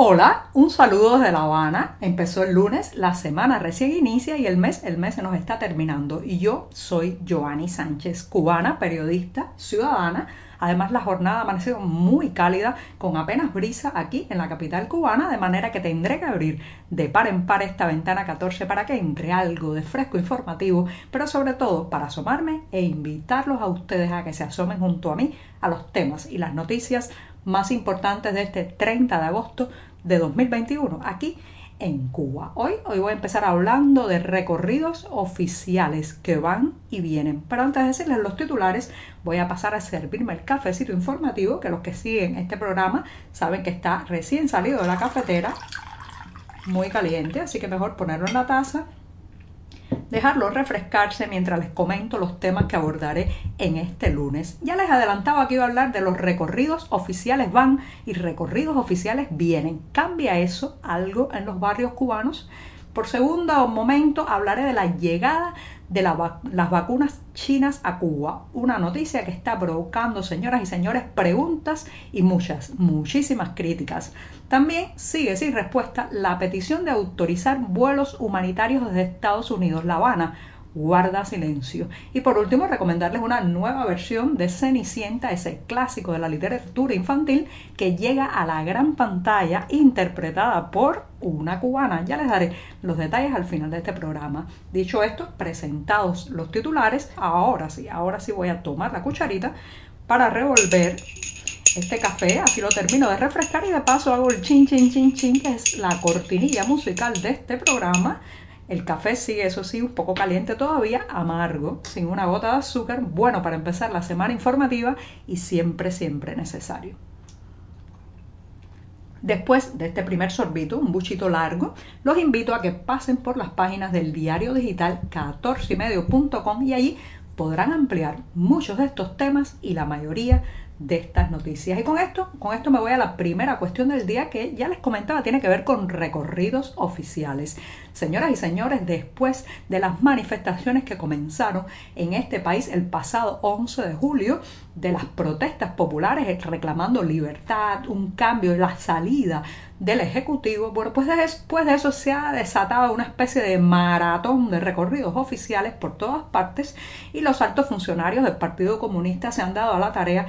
Hola, un saludo desde La Habana. Empezó el lunes, la semana recién inicia y el mes, el mes se nos está terminando. Y yo soy Joanny Sánchez, cubana, periodista, ciudadana. Además, la jornada ha amanecido muy cálida, con apenas brisa aquí en la capital cubana, de manera que tendré que abrir de par en par esta ventana 14 para que entre algo de fresco informativo, pero sobre todo para asomarme e invitarlos a ustedes a que se asomen junto a mí a los temas y las noticias más importantes de este 30 de agosto de 2021 aquí en Cuba. Hoy, hoy voy a empezar hablando de recorridos oficiales que van y vienen. Pero antes de decirles los titulares, voy a pasar a servirme el cafecito informativo, que los que siguen este programa saben que está recién salido de la cafetera, muy caliente, así que mejor ponerlo en la taza dejarlo refrescarse mientras les comento los temas que abordaré en este lunes. Ya les adelantaba que iba a hablar de los recorridos oficiales van y recorridos oficiales vienen. ¿Cambia eso algo en los barrios cubanos? Por segundo momento hablaré de la llegada de la las vacunas chinas a Cuba. Una noticia que está provocando, señoras y señores, preguntas y muchas, muchísimas críticas. También sigue sin respuesta la petición de autorizar vuelos humanitarios desde Estados Unidos, La Habana, guarda silencio. Y por último, recomendarles una nueva versión de Cenicienta, ese clásico de la literatura infantil que llega a la gran pantalla interpretada por una cubana. Ya les daré los detalles al final de este programa. Dicho esto, presentados los titulares, ahora sí, ahora sí voy a tomar la cucharita para revolver este café, así lo termino de refrescar y de paso hago el chin chin chin chin, que es la cortinilla musical de este programa. El café sigue, eso sí, un poco caliente todavía, amargo, sin una gota de azúcar, bueno para empezar la semana informativa y siempre, siempre necesario. Después de este primer sorbito, un buchito largo, los invito a que pasen por las páginas del diario digital 14ymedio.com y allí podrán ampliar muchos de estos temas y la mayoría de estas noticias. Y con esto, con esto me voy a la primera cuestión del día que ya les comentaba, tiene que ver con recorridos oficiales. Señoras y señores, después de las manifestaciones que comenzaron en este país el pasado 11 de julio, de las protestas populares reclamando libertad, un cambio la salida del Ejecutivo, bueno, pues después de eso se ha desatado una especie de maratón de recorridos oficiales por todas partes y los altos funcionarios del Partido Comunista se han dado a la tarea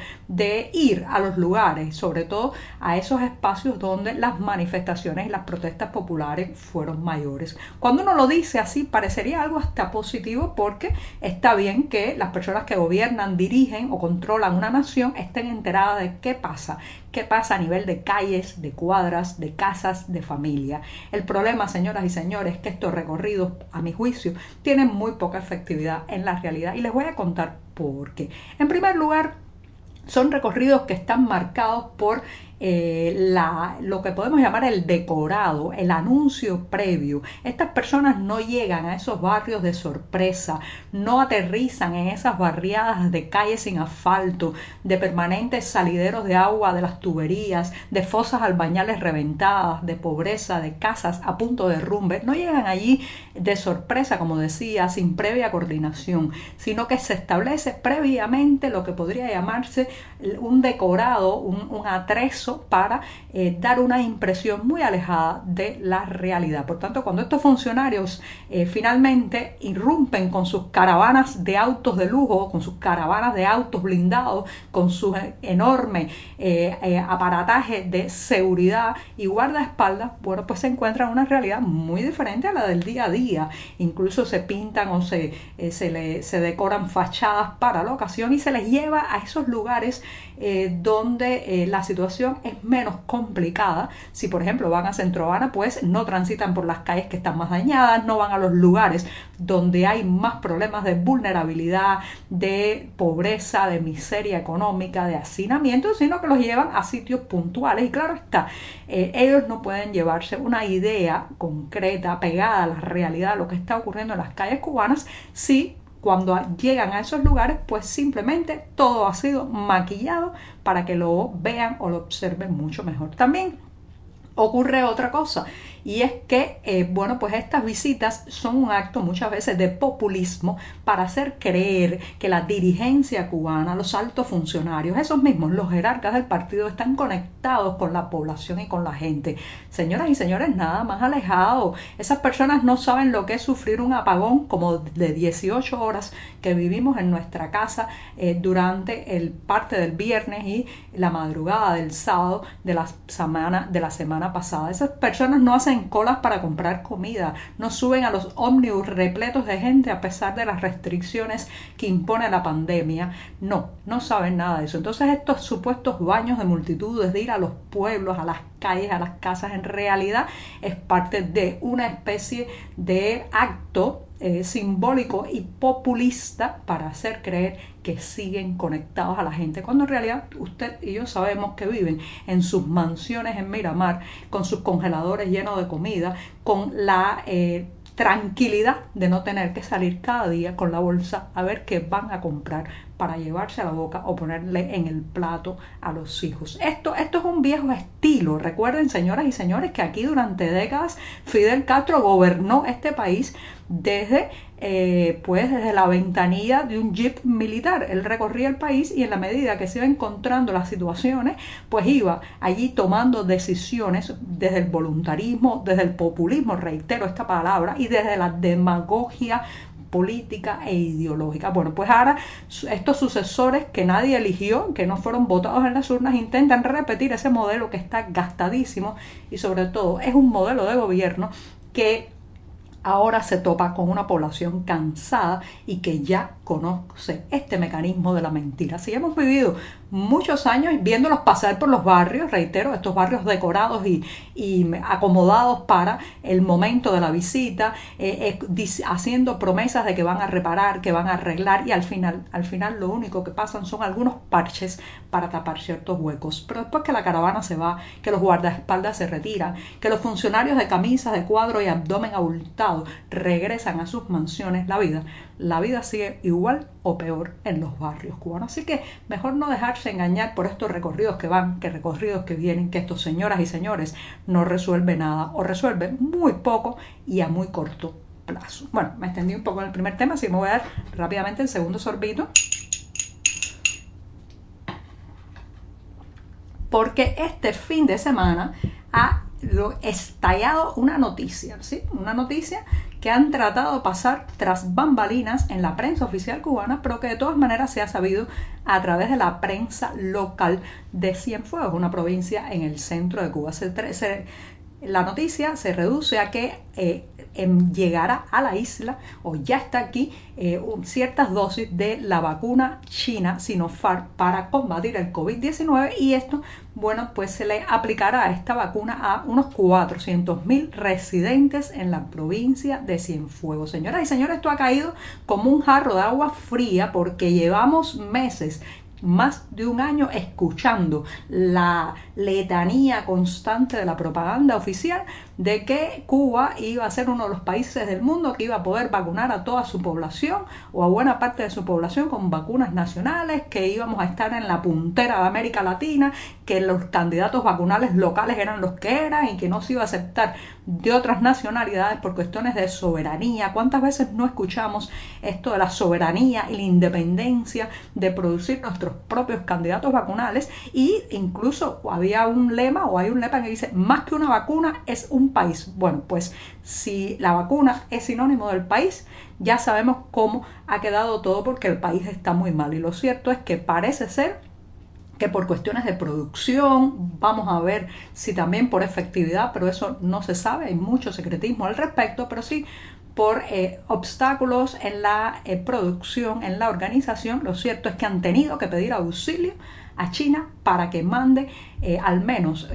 ir a los lugares, sobre todo a esos espacios donde las manifestaciones y las protestas populares fueron mayores. Cuando uno lo dice así, parecería algo hasta positivo porque está bien que las personas que gobiernan, dirigen o controlan una nación estén enteradas de qué pasa, qué pasa a nivel de calles, de cuadras, de casas, de familia. El problema, señoras y señores, es que estos recorridos, a mi juicio, tienen muy poca efectividad en la realidad y les voy a contar por qué. En primer lugar, son recorridos que están marcados por eh, la, lo que podemos llamar el decorado, el anuncio previo. Estas personas no llegan a esos barrios de sorpresa, no aterrizan en esas barriadas de calles sin asfalto, de permanentes salideros de agua de las tuberías, de fosas albañales reventadas, de pobreza, de casas a punto de derrumbe. No llegan allí de sorpresa, como decía, sin previa coordinación, sino que se establece previamente lo que podría llamarse un decorado, un, un atrezo para eh, dar una impresión muy alejada de la realidad. Por tanto, cuando estos funcionarios eh, finalmente irrumpen con sus caravanas de autos de lujo, con sus caravanas de autos blindados, con su enorme eh, aparataje de seguridad y guardaespaldas, bueno, pues se encuentran una realidad muy diferente a la del día a día. Incluso se pintan o se, se, le, se decoran fachadas para la ocasión y se les lleva a esos lugares donde la situación es menos complicada. Si por ejemplo van a Centro Habana, pues no transitan por las calles que están más dañadas, no van a los lugares donde hay más problemas de vulnerabilidad, de pobreza, de miseria económica, de hacinamiento, sino que los llevan a sitios puntuales. Y claro está, eh, ellos no pueden llevarse una idea concreta, pegada a la realidad de lo que está ocurriendo en las calles cubanas, si cuando llegan a esos lugares, pues simplemente todo ha sido maquillado para que lo vean o lo observen mucho mejor. También ocurre otra cosa y es que, eh, bueno, pues estas visitas son un acto muchas veces de populismo para hacer creer que la dirigencia cubana, los altos funcionarios, esos mismos, los jerarcas del partido, están conectados con la población y con la gente. Señoras y señores, nada más alejado. Esas personas no saben lo que es sufrir un apagón como de 18 horas que vivimos en nuestra casa eh, durante el parte del viernes y la madrugada del sábado de la semana, de la semana pasada. Esas personas no hacen colas para comprar comida, no suben a los ómnibus repletos de gente a pesar de las restricciones que impone la pandemia. No, no saben nada de eso. Entonces estos supuestos baños de multitudes, de ir a los pueblos, a las calles, a las casas, en realidad es parte de una especie de acto eh, simbólico y populista para hacer creer que siguen conectados a la gente, cuando en realidad usted y yo sabemos que viven en sus mansiones en Miramar, con sus congeladores llenos de comida, con la eh, tranquilidad de no tener que salir cada día con la bolsa a ver qué van a comprar para llevarse a la boca o ponerle en el plato a los hijos. Esto, esto es un viejo estilo. Recuerden, señoras y señores, que aquí durante décadas Fidel Castro gobernó este país desde eh, pues desde la ventanilla de un jeep militar. Él recorría el país y en la medida que se iba encontrando las situaciones, pues iba allí tomando decisiones desde el voluntarismo, desde el populismo, reitero esta palabra, y desde la demagogia política e ideológica. Bueno, pues ahora estos sucesores que nadie eligió, que no fueron votados en las urnas, intentan repetir ese modelo que está gastadísimo y sobre todo es un modelo de gobierno que ahora se topa con una población cansada y que ya conoce este mecanismo de la mentira. Si hemos vivido muchos años viéndolos pasar por los barrios, reitero, estos barrios decorados y, acomodados para el momento de la visita, eh, eh, haciendo promesas de que van a reparar, que van a arreglar y al final, al final lo único que pasan son algunos parches para tapar ciertos huecos. Pero después que la caravana se va, que los guardaespaldas se retiran, que los funcionarios de camisas de cuadro y abdomen abultado regresan a sus mansiones, la vida la vida sigue igual o peor en los barrios cubanos. Así que mejor no dejarse engañar por estos recorridos que van, que recorridos que vienen, que estos señoras y señores no resuelven nada o resuelven muy poco y a muy corto plazo. Bueno, me extendí un poco en el primer tema, así que me voy a dar rápidamente el segundo sorbito. Porque este fin de semana ha estallado una noticia, ¿sí? Una noticia que han tratado de pasar tras bambalinas en la prensa oficial cubana, pero que de todas maneras se ha sabido a través de la prensa local de Cienfuegos, una provincia en el centro de Cuba. la noticia se reduce a que eh, llegará a la isla o ya está aquí eh, ciertas dosis de la vacuna china Sinopharm para combatir el COVID-19 y esto, bueno, pues se le aplicará esta vacuna a unos 400 mil residentes en la provincia de Cienfuegos. Señoras y señores, esto ha caído como un jarro de agua fría porque llevamos meses más de un año escuchando la letanía constante de la propaganda oficial de que Cuba iba a ser uno de los países del mundo que iba a poder vacunar a toda su población o a buena parte de su población con vacunas nacionales, que íbamos a estar en la puntera de América Latina, que los candidatos vacunales locales eran los que eran y que no se iba a aceptar de otras nacionalidades por cuestiones de soberanía. ¿Cuántas veces no escuchamos esto de la soberanía y la independencia de producir propios candidatos vacunales? Y incluso había un lema o hay un lema que dice, más que una vacuna es un país. Bueno, pues si la vacuna es sinónimo del país, ya sabemos cómo ha quedado todo porque el país está muy mal. Y lo cierto es que parece ser que por cuestiones de producción, vamos a ver si también por efectividad, pero eso no se sabe, hay mucho secretismo al respecto, pero sí por eh, obstáculos en la eh, producción, en la organización, lo cierto es que han tenido que pedir auxilio a China para que mande eh, al menos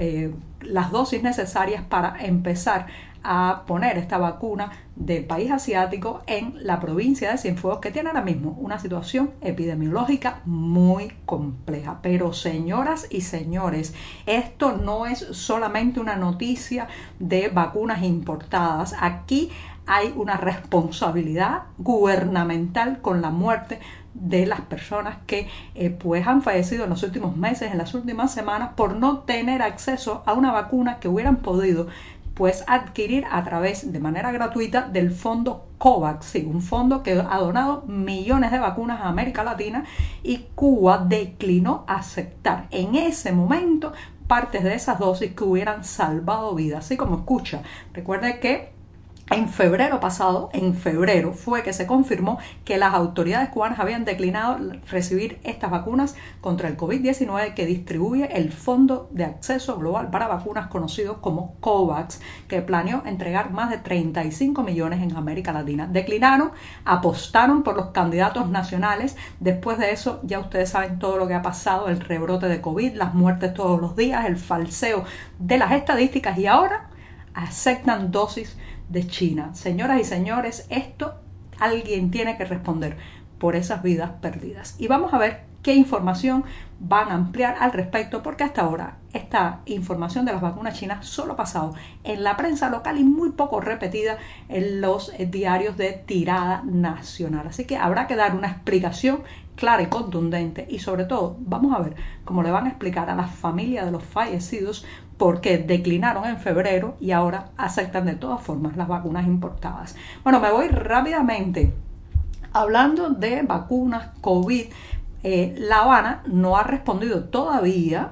las dosis necesarias para empezar a poner esta vacuna del país asiático en la provincia de Cienfuegos, que tiene ahora mismo una situación epidemiológica muy compleja. Pero señoras y señores, esto no es solamente una noticia de vacunas importadas. Aquí hay una responsabilidad gubernamental con la muerte de las personas que eh, pues han fallecido en los últimos meses, en las últimas semanas, por no tener acceso a una vacuna que hubieran podido pues adquirir a través de manera gratuita del fondo COVAX, un fondo que ha donado millones de vacunas a América Latina y Cuba declinó aceptar en ese momento partes de esas dosis que hubieran salvado vidas, así como escucha. Recuerde que en febrero pasado, en febrero, fue que se confirmó que las autoridades cubanas habían declinado recibir estas vacunas contra el COVID-19 que distribuye el Fondo de Acceso Global para Vacunas conocido como COVAX, que planeó entregar más de 35 millones en América Latina. Declinaron, apostaron por los candidatos nacionales. Después de eso, ya ustedes saben todo lo que ha pasado, el rebrote de COVID, las muertes todos los días, el falseo de las estadísticas y ahora aceptan dosis de China. Señoras y señores, esto alguien tiene que responder por esas vidas perdidas. Y vamos a ver qué información van a ampliar al respecto, porque hasta ahora esta información de las vacunas chinas solo ha pasado en la prensa local y muy poco repetida en los diarios de tirada nacional. Así que habrá que dar una explicación clara y contundente y sobre todo vamos a ver cómo le van a explicar a las familias de los fallecidos porque declinaron en febrero y ahora aceptan de todas formas las vacunas importadas. Bueno, me voy rápidamente hablando de vacunas COVID. Eh, la Habana no ha respondido todavía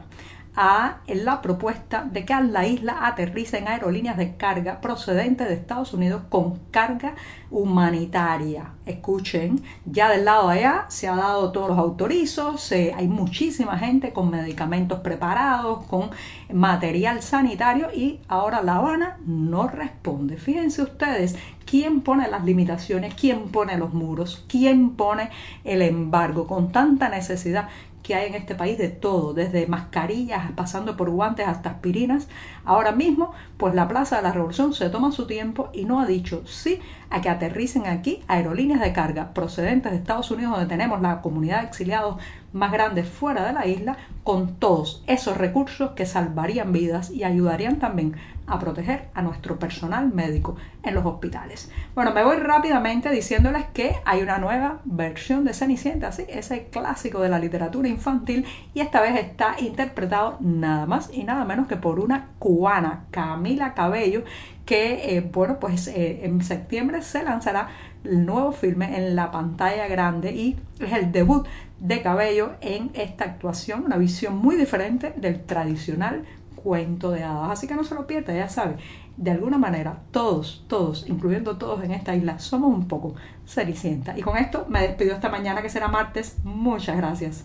a la propuesta de que a la isla aterricen aerolíneas de carga procedentes de Estados Unidos con carga humanitaria. Escuchen, ya del lado de allá se ha dado todos los autorizos, hay muchísima gente con medicamentos preparados, con material sanitario y ahora La Habana no responde. Fíjense ustedes quién pone las limitaciones, quién pone los muros, quién pone el embargo con tanta necesidad que hay en este país de todo, desde mascarillas, pasando por guantes hasta aspirinas. Ahora mismo, pues la Plaza de la Revolución se toma su tiempo y no ha dicho sí a que aterricen aquí aerolíneas de carga procedentes de Estados Unidos, donde tenemos la comunidad de exiliados más grande fuera de la isla, con todos esos recursos que salvarían vidas y ayudarían también a proteger a nuestro personal médico en los hospitales. Bueno, me voy rápidamente diciéndoles que hay una nueva versión de Cenicienta, ¿sí? ese clásico de la literatura infantil, y esta vez está interpretado nada más y nada menos que por una cubana, Camila Cabello, que, eh, bueno, pues eh, en septiembre se lanzará el nuevo filme en la pantalla grande y es el debut de Cabello en esta actuación, una visión muy diferente del tradicional cuento de hadas. Así que no se lo pierda, ya sabe, de alguna manera todos, todos, incluyendo todos en esta isla, somos un poco Cenicienta. Y con esto me despido esta mañana que será martes. Muchas gracias.